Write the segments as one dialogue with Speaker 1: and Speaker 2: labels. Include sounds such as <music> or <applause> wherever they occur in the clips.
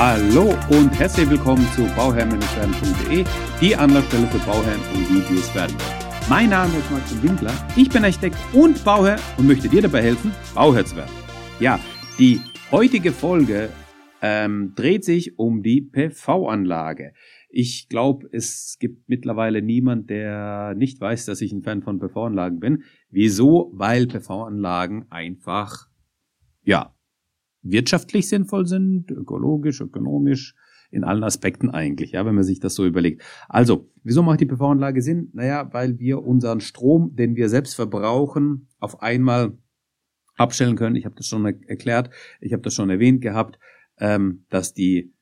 Speaker 1: Hallo und herzlich willkommen zu bauherrn-werden.de, die Anlaufstelle für Bauherren und die, die es werden. Mein Name ist Martin Winkler, ich bin Architekt und Bauherr und möchte dir dabei helfen, Bauherr zu werden. Ja, die heutige Folge ähm, dreht sich um die PV-Anlage. Ich glaube, es gibt mittlerweile niemand, der nicht weiß, dass ich ein Fan von PV-Anlagen bin. Wieso? Weil PV-Anlagen einfach, ja, wirtschaftlich sinnvoll sind, ökologisch, ökonomisch, in allen Aspekten eigentlich, ja, wenn man sich das so überlegt. Also, wieso macht die PV-Anlage Sinn? Naja, weil wir unseren Strom, den wir selbst verbrauchen, auf einmal abstellen können. Ich habe das schon erklärt, ich habe das schon erwähnt gehabt, ähm, dass die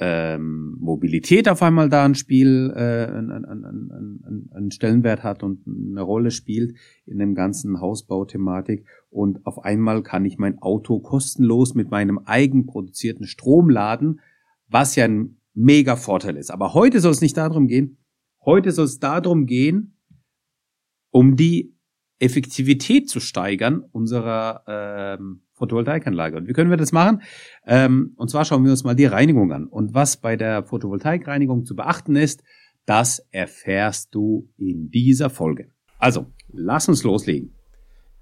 Speaker 1: ähm, Mobilität auf einmal da ein Spiel, äh, einen, einen, einen, einen Stellenwert hat und eine Rolle spielt in dem ganzen Hausbauthematik. Und auf einmal kann ich mein Auto kostenlos mit meinem eigenproduzierten Strom laden, was ja ein mega Vorteil ist. Aber heute soll es nicht darum gehen. Heute soll es darum gehen, um die Effektivität zu steigern unserer ähm, Photovoltaikanlage. Und wie können wir das machen? Ähm, und zwar schauen wir uns mal die Reinigung an. Und was bei der Photovoltaikreinigung zu beachten ist, das erfährst du in dieser Folge. Also, lass uns loslegen.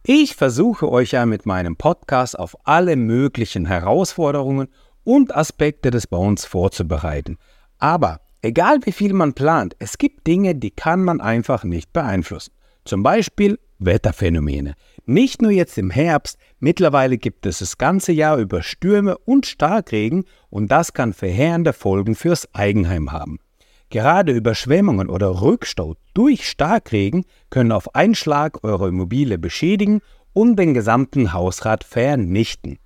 Speaker 2: Ich versuche euch ja mit meinem Podcast auf alle möglichen Herausforderungen und Aspekte des Bauens vorzubereiten. Aber egal wie viel man plant, es gibt Dinge, die kann man einfach nicht beeinflussen. Zum Beispiel Wetterphänomene. Nicht nur jetzt im Herbst, mittlerweile gibt es das ganze Jahr über Stürme und Starkregen und das kann verheerende Folgen fürs Eigenheim haben. Gerade Überschwemmungen oder Rückstau durch Starkregen können auf einen Schlag eure Immobilie beschädigen und den gesamten Hausrat vernichten.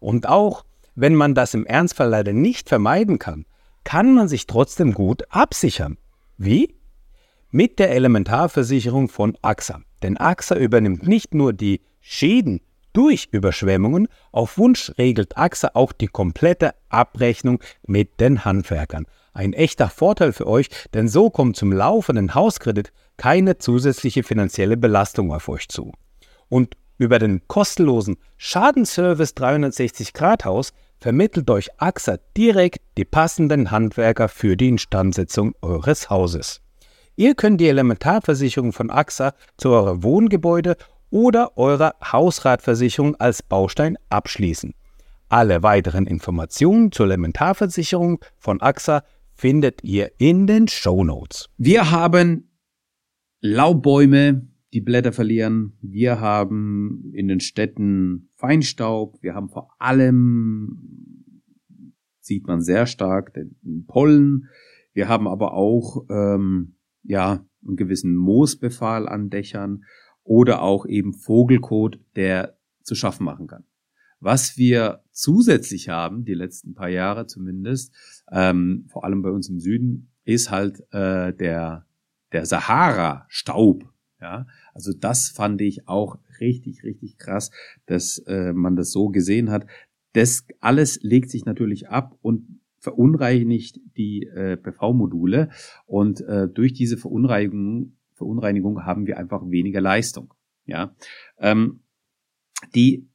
Speaker 2: Und auch wenn man das im Ernstfall leider nicht vermeiden kann, kann man sich trotzdem gut absichern. Wie? Mit der Elementarversicherung von AXA. Denn AXA übernimmt nicht nur die Schäden durch Überschwemmungen, auf Wunsch regelt AXA auch die komplette Abrechnung mit den Handwerkern. Ein echter Vorteil für euch, denn so kommt zum laufenden Hauskredit keine zusätzliche finanzielle Belastung auf euch zu. Und über den kostenlosen Schadenservice 360 Grad Haus vermittelt euch AXA direkt die passenden Handwerker für die Instandsetzung eures Hauses. Ihr könnt die Elementarversicherung von AXA zu eurem Wohngebäude oder eurer Hausratversicherung als Baustein abschließen. Alle weiteren Informationen zur Elementarversicherung von AXA findet ihr in den Show Notes.
Speaker 1: Wir haben Laubbäume, die Blätter verlieren. Wir haben in den Städten Feinstaub. Wir haben vor allem, sieht man sehr stark, den Pollen. Wir haben aber auch ähm, ja, einen gewissen Moosbefall an Dächern oder auch eben Vogelkot, der zu schaffen machen kann. Was wir zusätzlich haben, die letzten paar Jahre zumindest, ähm, vor allem bei uns im Süden, ist halt äh, der, der Sahara-Staub. Ja, also das fand ich auch richtig, richtig krass, dass äh, man das so gesehen hat. Das alles legt sich natürlich ab und verunreinigt die äh, PV-Module und äh, durch diese Verunreinigung, Verunreinigung haben wir einfach weniger Leistung. Ja, ähm, die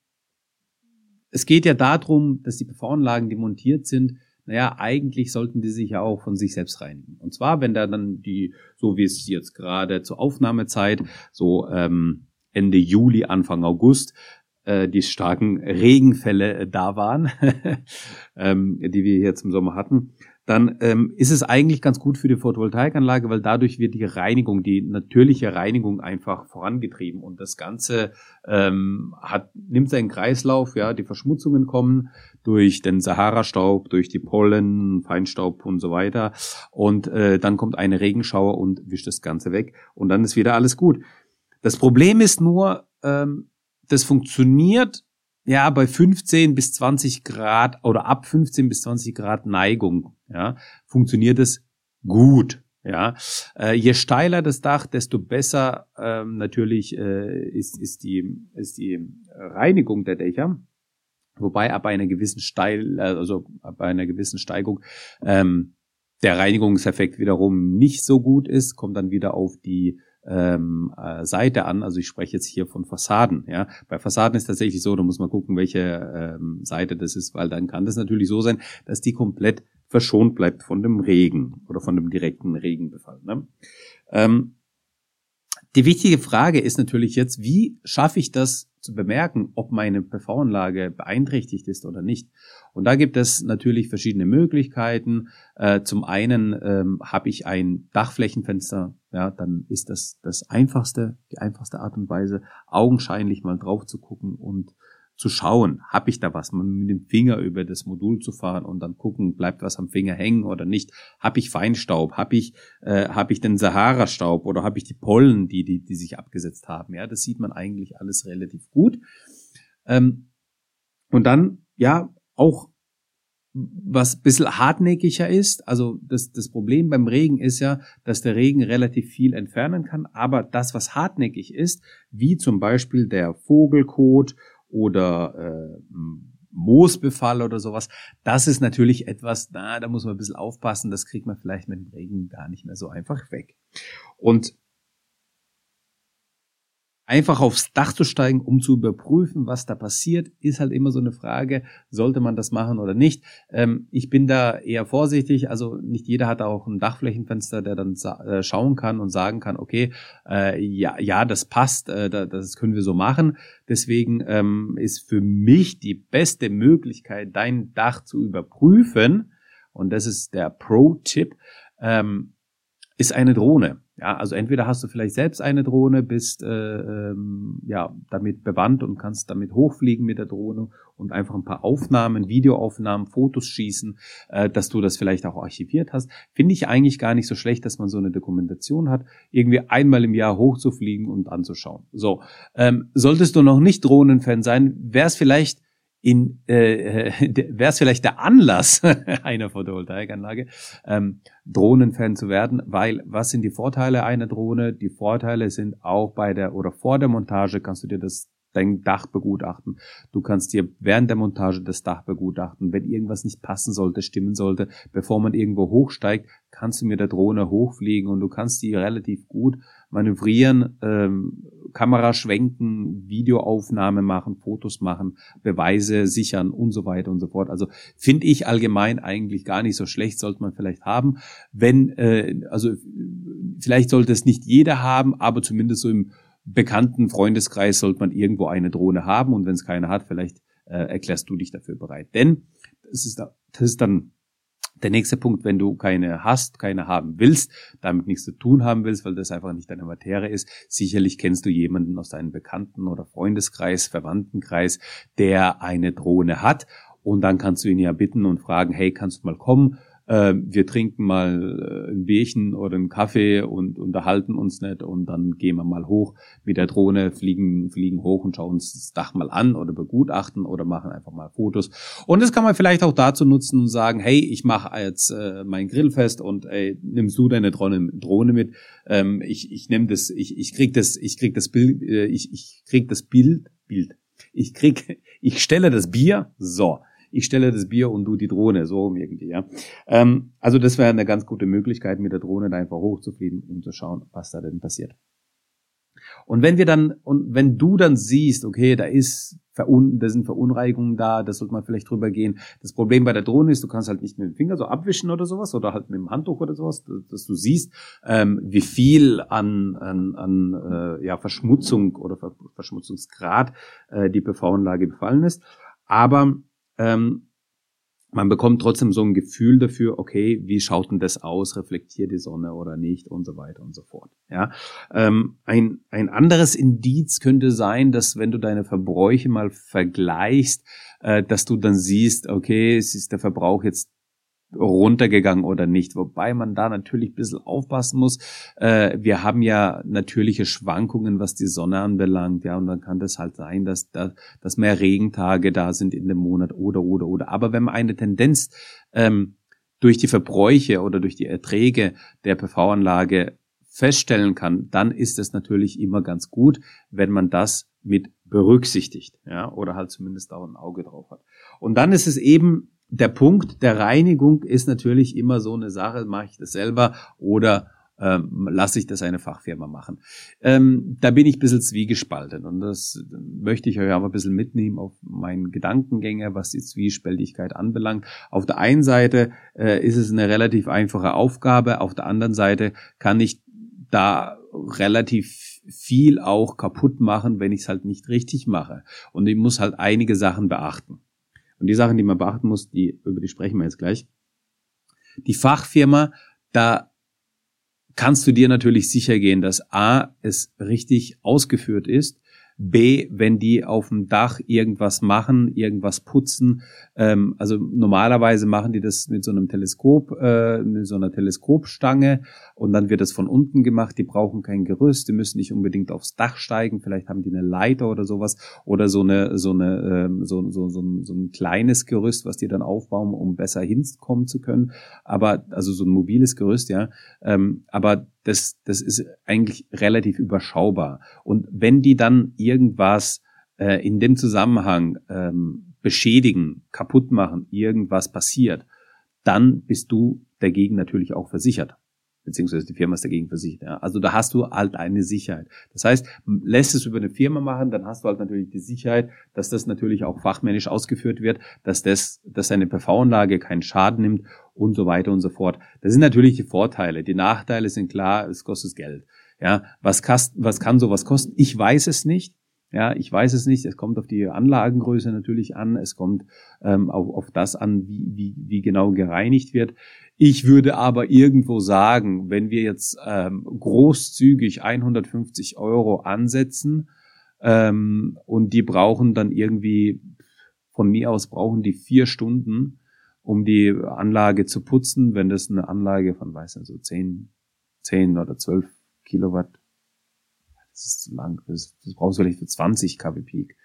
Speaker 1: es geht ja darum, dass die PV-Anlagen, die montiert sind, naja, eigentlich sollten die sich ja auch von sich selbst reinigen. Und zwar, wenn da dann die, so wie es jetzt gerade zur Aufnahmezeit, so ähm, Ende Juli, Anfang August, äh, die starken Regenfälle äh, da waren, <laughs> ähm, die wir jetzt im Sommer hatten, dann ähm, ist es eigentlich ganz gut für die Photovoltaikanlage, weil dadurch wird die Reinigung, die natürliche Reinigung einfach vorangetrieben. Und das Ganze ähm, hat, nimmt seinen Kreislauf, ja, die Verschmutzungen kommen durch den Sahara-Staub, durch die Pollen, Feinstaub und so weiter. Und äh, dann kommt eine Regenschauer und wischt das Ganze weg. Und dann ist wieder alles gut. Das Problem ist nur, ähm, das funktioniert ja bei 15 bis 20 Grad oder ab 15 bis 20 Grad Neigung, ja, funktioniert es gut. Ja, äh, je steiler das Dach, desto besser ähm, natürlich äh, ist, ist, die, ist die Reinigung der Dächer. Wobei ab einer gewissen Steil, also ab einer gewissen Steigung ähm, der Reinigungseffekt wiederum nicht so gut ist, kommt dann wieder auf die ähm, äh, Seite an. Also ich spreche jetzt hier von Fassaden. Ja, bei Fassaden ist tatsächlich so, da muss man gucken, welche ähm, Seite das ist, weil dann kann das natürlich so sein, dass die komplett verschont bleibt von dem Regen oder von dem direkten Regenbefall. Ne? Ähm, die wichtige Frage ist natürlich jetzt, wie schaffe ich das zu bemerken, ob meine PV-Anlage beeinträchtigt ist oder nicht. Und da gibt es natürlich verschiedene Möglichkeiten. Äh, zum einen ähm, habe ich ein Dachflächenfenster, ja, dann ist das das einfachste, die einfachste Art und Weise, augenscheinlich mal drauf zu gucken und zu schauen, habe ich da was, mit dem Finger über das Modul zu fahren und dann gucken, bleibt was am Finger hängen oder nicht, habe ich Feinstaub, habe ich äh, habe ich den Sahara-Staub oder habe ich die Pollen, die, die die sich abgesetzt haben, ja, das sieht man eigentlich alles relativ gut. Ähm, und dann ja auch was bisschen hartnäckiger ist, also das, das Problem beim Regen ist ja, dass der Regen relativ viel entfernen kann, aber das, was hartnäckig ist, wie zum Beispiel der Vogelkot oder äh, Moosbefall oder sowas, das ist natürlich etwas, na, da muss man ein bisschen aufpassen, das kriegt man vielleicht mit dem Regen gar nicht mehr so einfach weg. Und einfach aufs Dach zu steigen, um zu überprüfen, was da passiert, ist halt immer so eine Frage, sollte man das machen oder nicht. Ähm, ich bin da eher vorsichtig, also nicht jeder hat auch ein Dachflächenfenster, der dann äh, schauen kann und sagen kann, okay, äh, ja, ja, das passt, äh, das können wir so machen. Deswegen ähm, ist für mich die beste Möglichkeit, dein Dach zu überprüfen, und das ist der Pro-Tipp, ähm, ist eine Drohne. Ja, also entweder hast du vielleicht selbst eine Drohne, bist äh, ähm, ja damit bewandt und kannst damit hochfliegen mit der Drohne und einfach ein paar Aufnahmen, Videoaufnahmen, Fotos schießen, äh, dass du das vielleicht auch archiviert hast. Finde ich eigentlich gar nicht so schlecht, dass man so eine Dokumentation hat, irgendwie einmal im Jahr hochzufliegen und anzuschauen. So, ähm, solltest du noch nicht Drohnenfan sein, wäre es vielleicht in äh, <laughs> wäre es vielleicht der Anlass <laughs> einer Photovoltaikanlage, ähm, Drohnenfan zu werden, weil was sind die Vorteile einer Drohne? Die Vorteile sind auch bei der oder vor der Montage kannst du dir das dein Dach begutachten. Du kannst dir während der Montage das Dach begutachten. Wenn irgendwas nicht passen sollte, stimmen sollte, bevor man irgendwo hochsteigt, kannst du mit der Drohne hochfliegen und du kannst die relativ gut manövrieren, ähm, Kamera schwenken, Videoaufnahme machen, Fotos machen, Beweise sichern und so weiter und so fort. Also finde ich allgemein eigentlich gar nicht so schlecht, sollte man vielleicht haben. Wenn, äh, also vielleicht sollte es nicht jeder haben, aber zumindest so im bekannten Freundeskreis sollte man irgendwo eine Drohne haben und wenn es keine hat, vielleicht äh, erklärst du dich dafür bereit. Denn das ist, da, das ist dann der nächste Punkt, wenn du keine hast, keine haben willst, damit nichts zu tun haben willst, weil das einfach nicht deine Materie ist, sicherlich kennst du jemanden aus deinem Bekannten- oder Freundeskreis, Verwandtenkreis, der eine Drohne hat. Und dann kannst du ihn ja bitten und fragen, hey, kannst du mal kommen? Äh, wir trinken mal äh, ein Bierchen oder einen Kaffee und unterhalten uns nicht und dann gehen wir mal hoch mit der Drohne, fliegen, fliegen hoch und schauen uns das Dach mal an oder begutachten oder machen einfach mal Fotos. Und das kann man vielleicht auch dazu nutzen und sagen, hey, ich mache jetzt äh, mein Grillfest und ey, nimmst du deine Drohne, Drohne mit? Ähm, ich ich nehme das, ich, ich krieg das, ich krieg das Bild, äh, ich, ich krieg das Bild, Bild. Ich krieg, <laughs> ich stelle das Bier, so ich stelle das Bier und du die Drohne, so irgendwie, ja. Ähm, also das wäre eine ganz gute Möglichkeit, mit der Drohne da einfach hochzufliegen, um zu schauen, was da denn passiert. Und wenn wir dann, und wenn du dann siehst, okay, da ist Verun da sind Verunreinigungen da, das sollte man vielleicht drüber gehen. Das Problem bei der Drohne ist, du kannst halt nicht mit dem Finger so abwischen oder sowas oder halt mit dem Handtuch oder sowas, dass du siehst, ähm, wie viel an, an, an äh, ja, Verschmutzung oder Verschmutzungsgrad äh, die PV-Anlage befallen ist. Aber ähm, man bekommt trotzdem so ein Gefühl dafür, okay, wie schaut denn das aus, reflektiert die Sonne oder nicht und so weiter und so fort. Ja, ähm, ein, ein anderes Indiz könnte sein, dass wenn du deine Verbräuche mal vergleichst, äh, dass du dann siehst, okay, es ist der Verbrauch jetzt runtergegangen oder nicht. Wobei man da natürlich ein bisschen aufpassen muss. Äh, wir haben ja natürliche Schwankungen, was die Sonne anbelangt. Ja, und dann kann das halt sein, dass, da, dass mehr Regentage da sind in dem Monat oder, oder, oder. Aber wenn man eine Tendenz ähm, durch die Verbräuche oder durch die Erträge der PV-Anlage feststellen kann, dann ist es natürlich immer ganz gut, wenn man das mit berücksichtigt, ja, oder halt zumindest auch ein Auge drauf hat. Und dann ist es eben der Punkt der Reinigung ist natürlich immer so eine Sache, mache ich das selber oder ähm, lasse ich das eine Fachfirma machen. Ähm, da bin ich ein bisschen zwiegespalten und das möchte ich euch aber ein bisschen mitnehmen auf meinen Gedankengänge, was die Zwiespältigkeit anbelangt. Auf der einen Seite äh, ist es eine relativ einfache Aufgabe, auf der anderen Seite kann ich da relativ viel auch kaputt machen, wenn ich es halt nicht richtig mache. Und ich muss halt einige Sachen beachten. Und die Sachen, die man beachten muss, die, über die sprechen wir jetzt gleich. Die Fachfirma, da kannst du dir natürlich sicher gehen, dass A, es richtig ausgeführt ist B, wenn die auf dem Dach irgendwas machen, irgendwas putzen. Ähm, also normalerweise machen die das mit so einem Teleskop, äh, mit so einer Teleskopstange und dann wird das von unten gemacht. Die brauchen kein Gerüst, die müssen nicht unbedingt aufs Dach steigen. Vielleicht haben die eine Leiter oder sowas oder so eine so eine ähm, so, so, so, ein, so ein kleines Gerüst, was die dann aufbauen, um besser hinkommen zu können. Aber also so ein mobiles Gerüst, ja. Ähm, aber das, das ist eigentlich relativ überschaubar. Und wenn die dann irgendwas äh, in dem Zusammenhang ähm, beschädigen, kaputt machen, irgendwas passiert, dann bist du dagegen natürlich auch versichert beziehungsweise die Firma ist dagegen versichert. Ja. Also da hast du halt eine Sicherheit. Das heißt, lässt es über eine Firma machen, dann hast du halt natürlich die Sicherheit, dass das natürlich auch fachmännisch ausgeführt wird, dass das, dass deine PV-Anlage keinen Schaden nimmt und so weiter und so fort. Das sind natürlich die Vorteile. Die Nachteile sind klar, es kostet Geld. Ja, was, kast, was kann sowas kosten? Ich weiß es nicht. Ja, ich weiß es nicht. Es kommt auf die Anlagengröße natürlich an. Es kommt ähm, auf, auf das an, wie, wie, wie genau gereinigt wird. Ich würde aber irgendwo sagen, wenn wir jetzt ähm, großzügig 150 Euro ansetzen ähm, und die brauchen dann irgendwie, von mir aus brauchen die vier Stunden, um die Anlage zu putzen, wenn das eine Anlage von, weiß nicht, so 10, 10 oder 12 Kilowatt das ist zu lang. Das, das brauchst du vielleicht für 20 kW Peak.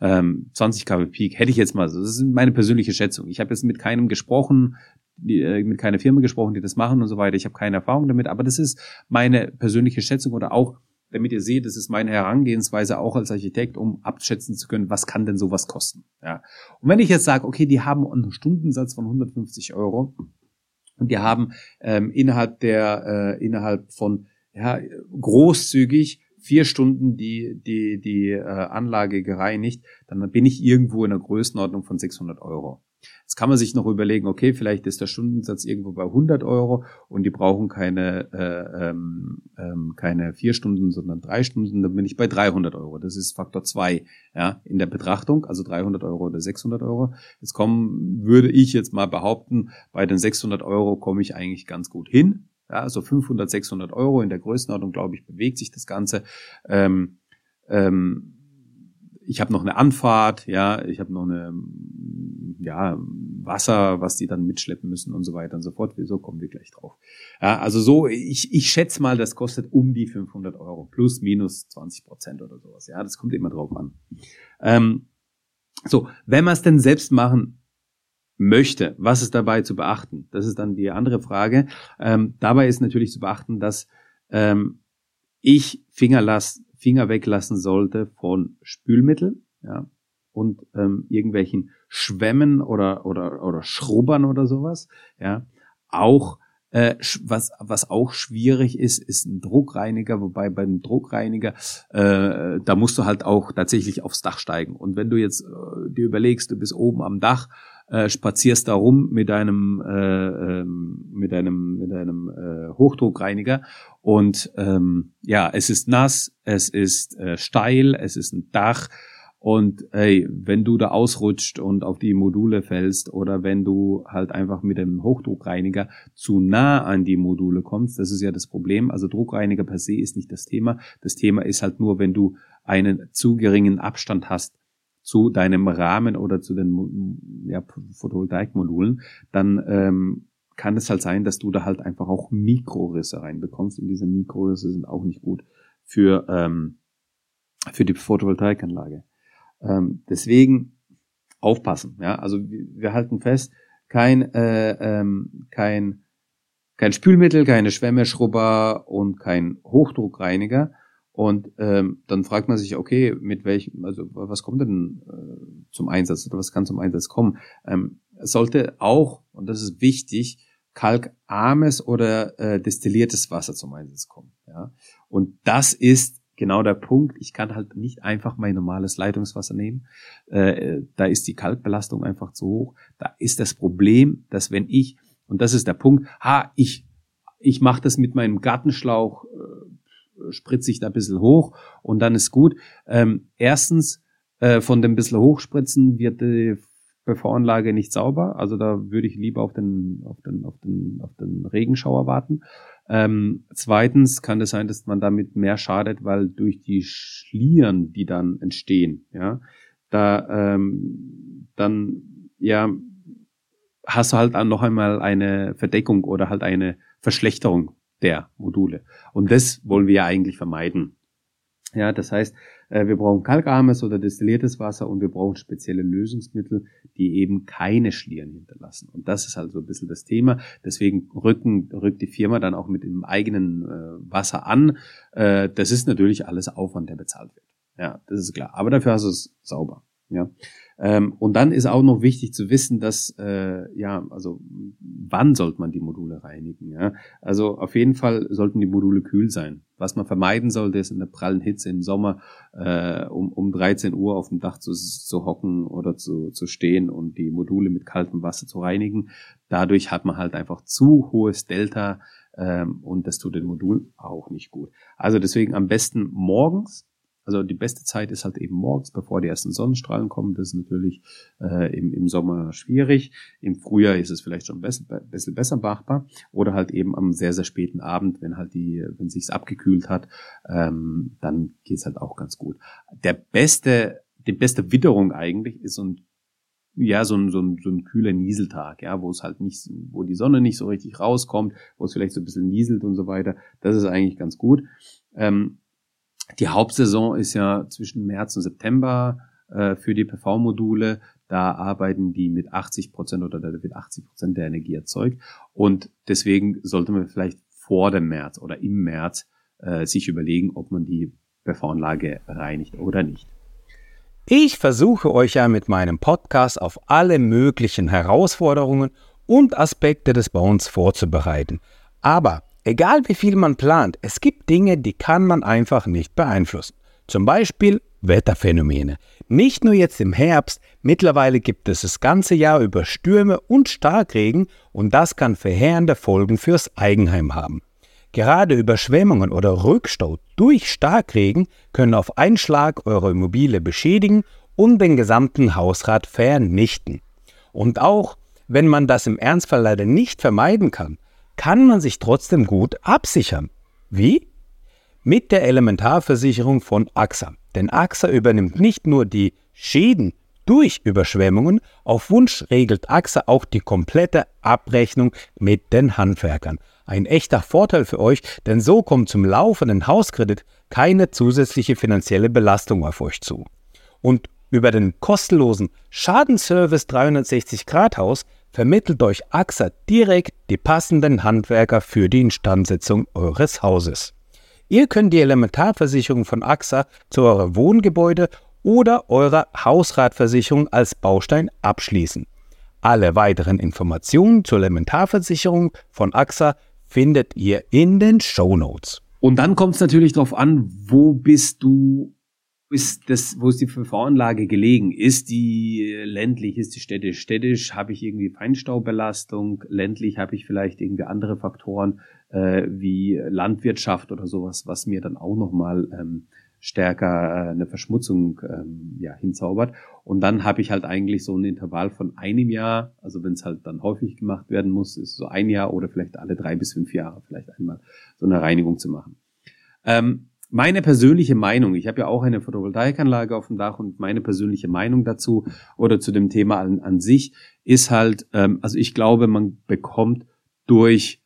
Speaker 1: Ähm, 20 kW Peak hätte ich jetzt mal. Das ist meine persönliche Schätzung. Ich habe jetzt mit keinem gesprochen, die, äh, mit keiner Firma gesprochen, die das machen und so weiter. Ich habe keine Erfahrung damit, aber das ist meine persönliche Schätzung oder auch, damit ihr seht, das ist meine Herangehensweise auch als Architekt, um abschätzen zu können, was kann denn sowas kosten. Ja. Und wenn ich jetzt sage, okay, die haben einen Stundensatz von 150 Euro und die haben ähm, innerhalb der äh, innerhalb von ja, großzügig vier Stunden die, die, die äh, Anlage gereinigt, dann bin ich irgendwo in der Größenordnung von 600 Euro. Jetzt kann man sich noch überlegen, okay, vielleicht ist der Stundensatz irgendwo bei 100 Euro und die brauchen keine, äh, ähm, ähm, keine vier Stunden, sondern drei Stunden, dann bin ich bei 300 Euro. Das ist Faktor zwei ja, in der Betrachtung, also 300 Euro oder 600 Euro. Jetzt kommen, würde ich jetzt mal behaupten, bei den 600 Euro komme ich eigentlich ganz gut hin. Ja, also 500, 600 Euro in der Größenordnung, glaube ich, bewegt sich das Ganze. Ähm, ähm, ich habe noch eine Anfahrt, ja, ich habe noch eine, ja, Wasser, was die dann mitschleppen müssen und so weiter und so fort. Wieso kommen wir gleich drauf? Ja, also so, ich, ich schätze mal, das kostet um die 500 Euro, plus minus 20 Prozent oder sowas. Ja, das kommt immer drauf an. Ähm, so, wenn wir es denn selbst machen möchte. Was ist dabei zu beachten? Das ist dann die andere Frage. Ähm, dabei ist natürlich zu beachten, dass ähm, ich Finger, lass, Finger weglassen sollte von Spülmittel ja, und ähm, irgendwelchen Schwämmen oder, oder, oder Schrubbern oder sowas. Ja. Auch äh, was, was auch schwierig ist, ist ein Druckreiniger, wobei beim Druckreiniger, äh, da musst du halt auch tatsächlich aufs Dach steigen. Und wenn du jetzt äh, dir überlegst, du bist oben am Dach äh, spazierst da rum mit deinem äh, ähm, mit deinem mit deinem äh, Hochdruckreiniger und ähm, ja, es ist nass, es ist äh, steil, es ist ein Dach und hey, wenn du da ausrutscht und auf die Module fällst oder wenn du halt einfach mit dem Hochdruckreiniger zu nah an die Module kommst, das ist ja das Problem. Also Druckreiniger per se ist nicht das Thema. Das Thema ist halt nur, wenn du einen zu geringen Abstand hast zu deinem Rahmen oder zu den ja, Photovoltaikmodulen, dann ähm, kann es halt sein, dass du da halt einfach auch Mikrorisse reinbekommst und diese Mikrorisse sind auch nicht gut für, ähm, für die Photovoltaikanlage. Ähm, deswegen aufpassen. Ja, also wir, halten fest, kein äh, ähm, kein kein Spülmittel, keine Schwämme, und kein Hochdruckreiniger und ähm, dann fragt man sich, okay, mit welchem, also was kommt denn äh, zum Einsatz oder was kann zum Einsatz kommen? Ähm, sollte auch, und das ist wichtig, kalkarmes oder äh, destilliertes Wasser zum Einsatz kommen. Ja? Und das ist genau der Punkt. Ich kann halt nicht einfach mein normales Leitungswasser nehmen. Äh, da ist die Kalkbelastung einfach zu hoch. Da ist das Problem, dass wenn ich, und das ist der Punkt, ha, ich, ich mache das mit meinem Gartenschlauch, äh, spritze ich da ein bisschen hoch und dann ist gut. Ähm, erstens, äh, von dem bisschen hochspritzen wird die PV-Anlage nicht sauber. Also da würde ich lieber auf den, auf den, auf den, auf den Regenschauer warten. Ähm, zweitens kann es sein, dass man damit mehr schadet, weil durch die Schlieren, die dann entstehen, ja, da ähm, dann ja hast du halt noch einmal eine Verdeckung oder halt eine Verschlechterung der Module. Und das wollen wir ja eigentlich vermeiden. Ja, das heißt, äh, wir brauchen kalkarmes oder destilliertes Wasser und wir brauchen spezielle Lösungsmittel, die eben keine Schlieren hinterlassen. Und das ist halt ein bisschen das Thema. Deswegen rücken, rückt die Firma dann auch mit dem eigenen äh, Wasser an. Äh, das ist natürlich alles Aufwand, der bezahlt wird. Ja, das ist klar. Aber dafür hast du es sauber. Ja. Ähm, und dann ist auch noch wichtig zu wissen, dass, äh, ja, also wann sollte man die Module reinigen? Ja? Also auf jeden Fall sollten die Module kühl sein. Was man vermeiden sollte, ist in der prallen Hitze im Sommer äh, um, um 13 Uhr auf dem Dach zu, zu hocken oder zu, zu stehen und die Module mit kaltem Wasser zu reinigen. Dadurch hat man halt einfach zu hohes Delta ähm, und das tut den Modul auch nicht gut. Also deswegen am besten morgens also die beste Zeit ist halt eben morgens, bevor die ersten Sonnenstrahlen kommen. Das ist natürlich äh, im, im Sommer schwierig. Im Frühjahr ist es vielleicht schon besser, bisschen besser machbar. Oder halt eben am sehr, sehr späten Abend, wenn halt die, wenn sich's abgekühlt hat, ähm, dann geht's halt auch ganz gut. Der beste, die beste Witterung eigentlich ist so ein ja, so ein, so ein, so ein kühler Nieseltag, ja, wo es halt nicht, wo die Sonne nicht so richtig rauskommt, wo es vielleicht so ein bisschen nieselt und so weiter. Das ist eigentlich ganz gut. Ähm, die Hauptsaison ist ja zwischen März und September äh, für die PV-Module. Da arbeiten die mit 80 Prozent oder da wird 80 Prozent der Energie erzeugt. Und deswegen sollte man vielleicht vor dem März oder im März äh, sich überlegen, ob man die PV-Anlage reinigt oder nicht.
Speaker 2: Ich versuche euch ja mit meinem Podcast auf alle möglichen Herausforderungen und Aspekte des Bauens vorzubereiten. Aber Egal wie viel man plant, es gibt Dinge, die kann man einfach nicht beeinflussen. Zum Beispiel Wetterphänomene. Nicht nur jetzt im Herbst, mittlerweile gibt es das ganze Jahr über Stürme und Starkregen und das kann verheerende Folgen fürs Eigenheim haben. Gerade Überschwemmungen oder Rückstau durch Starkregen können auf einen Schlag eure Immobilie beschädigen und den gesamten Hausrat vernichten. Und auch wenn man das im Ernstfall leider nicht vermeiden kann, kann man sich trotzdem gut absichern. Wie? Mit der Elementarversicherung von AXA. Denn AXA übernimmt nicht nur die Schäden durch Überschwemmungen, auf Wunsch regelt AXA auch die komplette Abrechnung mit den Handwerkern. Ein echter Vorteil für euch, denn so kommt zum laufenden Hauskredit keine zusätzliche finanzielle Belastung auf euch zu. Und über den kostenlosen Schadenservice 360 Grad Haus vermittelt euch AXA direkt die passenden Handwerker für die Instandsetzung eures Hauses. Ihr könnt die Elementarversicherung von AXA zu eurem Wohngebäude oder eurer Hausratversicherung als Baustein abschließen. Alle weiteren Informationen zur Elementarversicherung von AXA findet ihr in den Show Notes.
Speaker 1: Und dann kommt es natürlich darauf an, wo bist du ist das, wo ist die PV-Anlage gelegen? Ist die ländlich, ist die städtisch? Städtisch habe ich irgendwie Feinstaubbelastung, ländlich habe ich vielleicht irgendwie andere Faktoren äh, wie Landwirtschaft oder sowas, was mir dann auch nochmal ähm, stärker äh, eine Verschmutzung ähm, ja, hinzaubert. Und dann habe ich halt eigentlich so ein Intervall von einem Jahr, also wenn es halt dann häufig gemacht werden muss, ist so ein Jahr oder vielleicht alle drei bis fünf Jahre vielleicht einmal so eine Reinigung zu machen. Ähm, meine persönliche Meinung, ich habe ja auch eine Photovoltaikanlage auf dem Dach und meine persönliche Meinung dazu oder zu dem Thema an, an sich ist halt, ähm, also ich glaube, man bekommt durch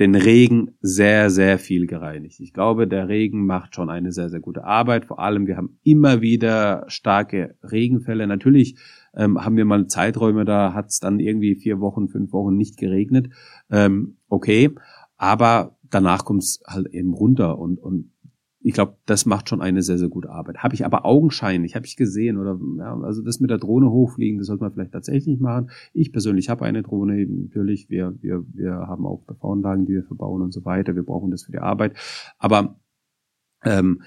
Speaker 1: den Regen sehr, sehr viel gereinigt. Ich glaube, der Regen macht schon eine sehr, sehr gute Arbeit. Vor allem, wir haben immer wieder starke Regenfälle. Natürlich ähm, haben wir mal Zeiträume, da hat es dann irgendwie vier Wochen, fünf Wochen nicht geregnet. Ähm, okay, aber danach kommt es halt eben runter und, und ich glaube, das macht schon eine sehr, sehr gute Arbeit. Habe ich aber augenscheinlich, habe ich gesehen, oder ja, also das mit der Drohne hochfliegen, das sollte man vielleicht tatsächlich machen. Ich persönlich habe eine Drohne, natürlich, wir, wir, wir haben auch PV-Anlagen, die wir verbauen und so weiter. Wir brauchen das für die Arbeit. Aber ähm,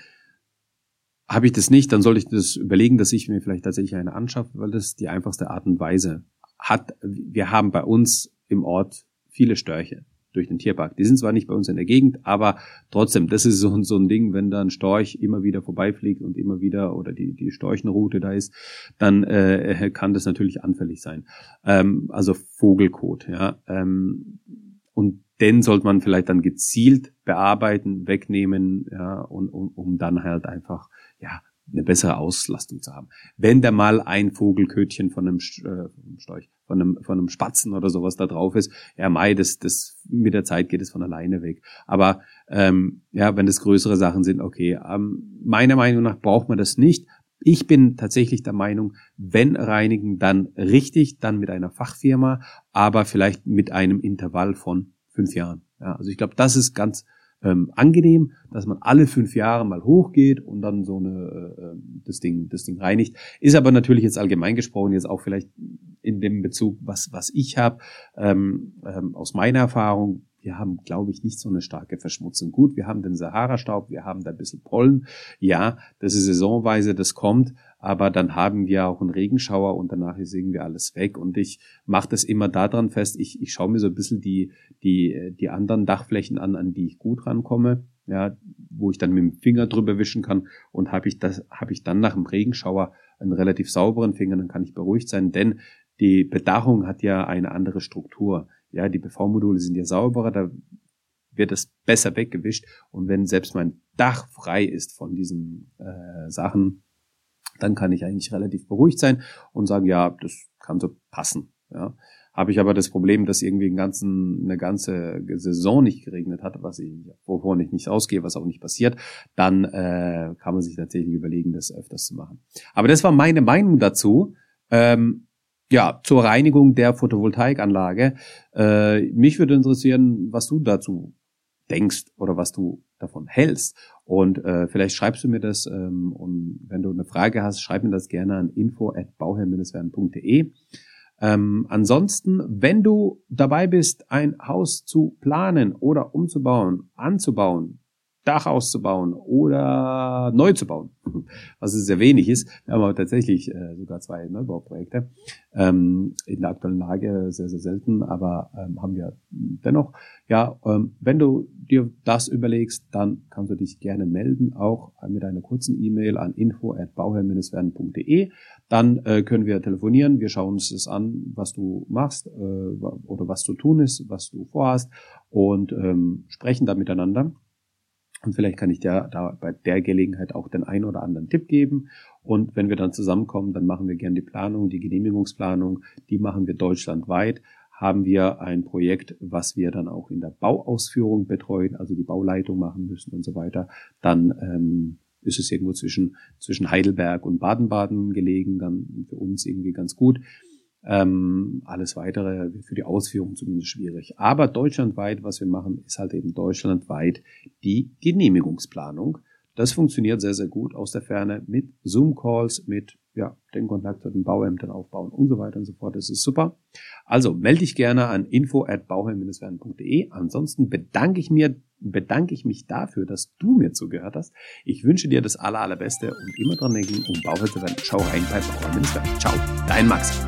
Speaker 1: habe ich das nicht, dann sollte ich das überlegen, dass ich mir vielleicht tatsächlich eine anschaffe, weil das die einfachste Art und Weise hat. Wir haben bei uns im Ort viele Störche durch den Tierpark. Die sind zwar nicht bei uns in der Gegend, aber trotzdem, das ist so, so ein Ding, wenn da ein Storch immer wieder vorbeifliegt und immer wieder oder die, die Storchenroute da ist, dann äh, kann das natürlich anfällig sein. Ähm, also Vogelkot, ja. Ähm, und den sollte man vielleicht dann gezielt bearbeiten, wegnehmen, ja, und um, um dann halt einfach, ja, eine bessere Auslastung zu haben. Wenn da mal ein Vogelkötchen von einem äh, Storch, von einem, von einem Spatzen oder sowas da drauf ist, ja, Mai, das, das, mit der Zeit geht es von alleine weg. Aber, ähm, ja, wenn das größere Sachen sind, okay, ähm, meiner Meinung nach braucht man das nicht. Ich bin tatsächlich der Meinung, wenn reinigen, dann richtig, dann mit einer Fachfirma, aber vielleicht mit einem Intervall von fünf Jahren. Ja, also ich glaube, das ist ganz, ähm, angenehm, dass man alle fünf Jahre mal hochgeht und dann so eine äh, ähm, das Ding das Ding reinigt. Ist aber natürlich jetzt allgemein gesprochen jetzt auch vielleicht in dem Bezug, was was ich habe ähm, ähm, aus meiner Erfahrung. Wir haben, glaube ich, nicht so eine starke Verschmutzung. Gut, wir haben den Sahara-Staub, wir haben da ein bisschen Pollen. Ja, das ist saisonweise, das kommt, aber dann haben wir auch einen Regenschauer und danach ist irgendwie alles weg. Und ich mache das immer daran fest, ich, ich schaue mir so ein bisschen die, die, die anderen Dachflächen an, an die ich gut rankomme, ja, wo ich dann mit dem Finger drüber wischen kann und habe ich das, habe ich dann nach dem Regenschauer einen relativ sauberen Finger, dann kann ich beruhigt sein, denn die Bedachung hat ja eine andere Struktur. Ja, die PV-Module sind ja sauberer, da wird es besser weggewischt. Und wenn selbst mein Dach frei ist von diesen äh, Sachen, dann kann ich eigentlich relativ beruhigt sein und sagen, ja, das kann so passen. Ja. Habe ich aber das Problem, dass irgendwie einen ganzen, eine ganze Saison nicht geregnet hat, was ich, wovon ich nicht ausgehe, was auch nicht passiert, dann äh, kann man sich tatsächlich überlegen, das öfters zu machen. Aber das war meine Meinung dazu. Ähm, ja, zur Reinigung der Photovoltaikanlage. Äh, mich würde interessieren, was du dazu denkst oder was du davon hältst. Und äh, vielleicht schreibst du mir das ähm, und wenn du eine Frage hast, schreib mir das gerne an info at bauherr-werden.de. Ähm, ansonsten, wenn du dabei bist, ein Haus zu planen oder umzubauen, anzubauen, Dach auszubauen oder neu zu bauen, <laughs> was sehr wenig ist. Wir haben aber tatsächlich äh, sogar zwei Neubauprojekte. Ähm, in der aktuellen Lage sehr, sehr selten, aber ähm, haben wir dennoch. Ja, ähm, wenn du dir das überlegst, dann kannst du dich gerne melden, auch mit einer kurzen E-Mail an info@bauherr-werden.de. Dann äh, können wir telefonieren, wir schauen uns das an, was du machst äh, oder was zu tun ist, was du vorhast und ähm, sprechen da miteinander. Und vielleicht kann ich dir da bei der Gelegenheit auch den einen oder anderen Tipp geben. Und wenn wir dann zusammenkommen, dann machen wir gerne die Planung, die Genehmigungsplanung. Die machen wir deutschlandweit. Haben wir ein Projekt, was wir dann auch in der Bauausführung betreuen, also die Bauleitung machen müssen und so weiter, dann ähm, ist es irgendwo zwischen, zwischen Heidelberg und Baden-Baden gelegen, dann für uns irgendwie ganz gut. Ähm, alles weitere für die Ausführung zumindest schwierig. Aber deutschlandweit, was wir machen, ist halt eben deutschlandweit die Genehmigungsplanung. Das funktioniert sehr, sehr gut aus der Ferne mit Zoom-Calls, mit ja, den Kontakt zu den Bauämtern aufbauen und so weiter und so fort. Das ist super. Also melde dich gerne an info at bauherr-werden.de. Ansonsten bedanke ich mir, bedanke ich mich dafür, dass du mir zugehört hast. Ich wünsche dir das aller, allerbeste und immer dran denken, um Bauherr zu werden. Schau rein bei Bauherr-werden. Ciao, dein Max.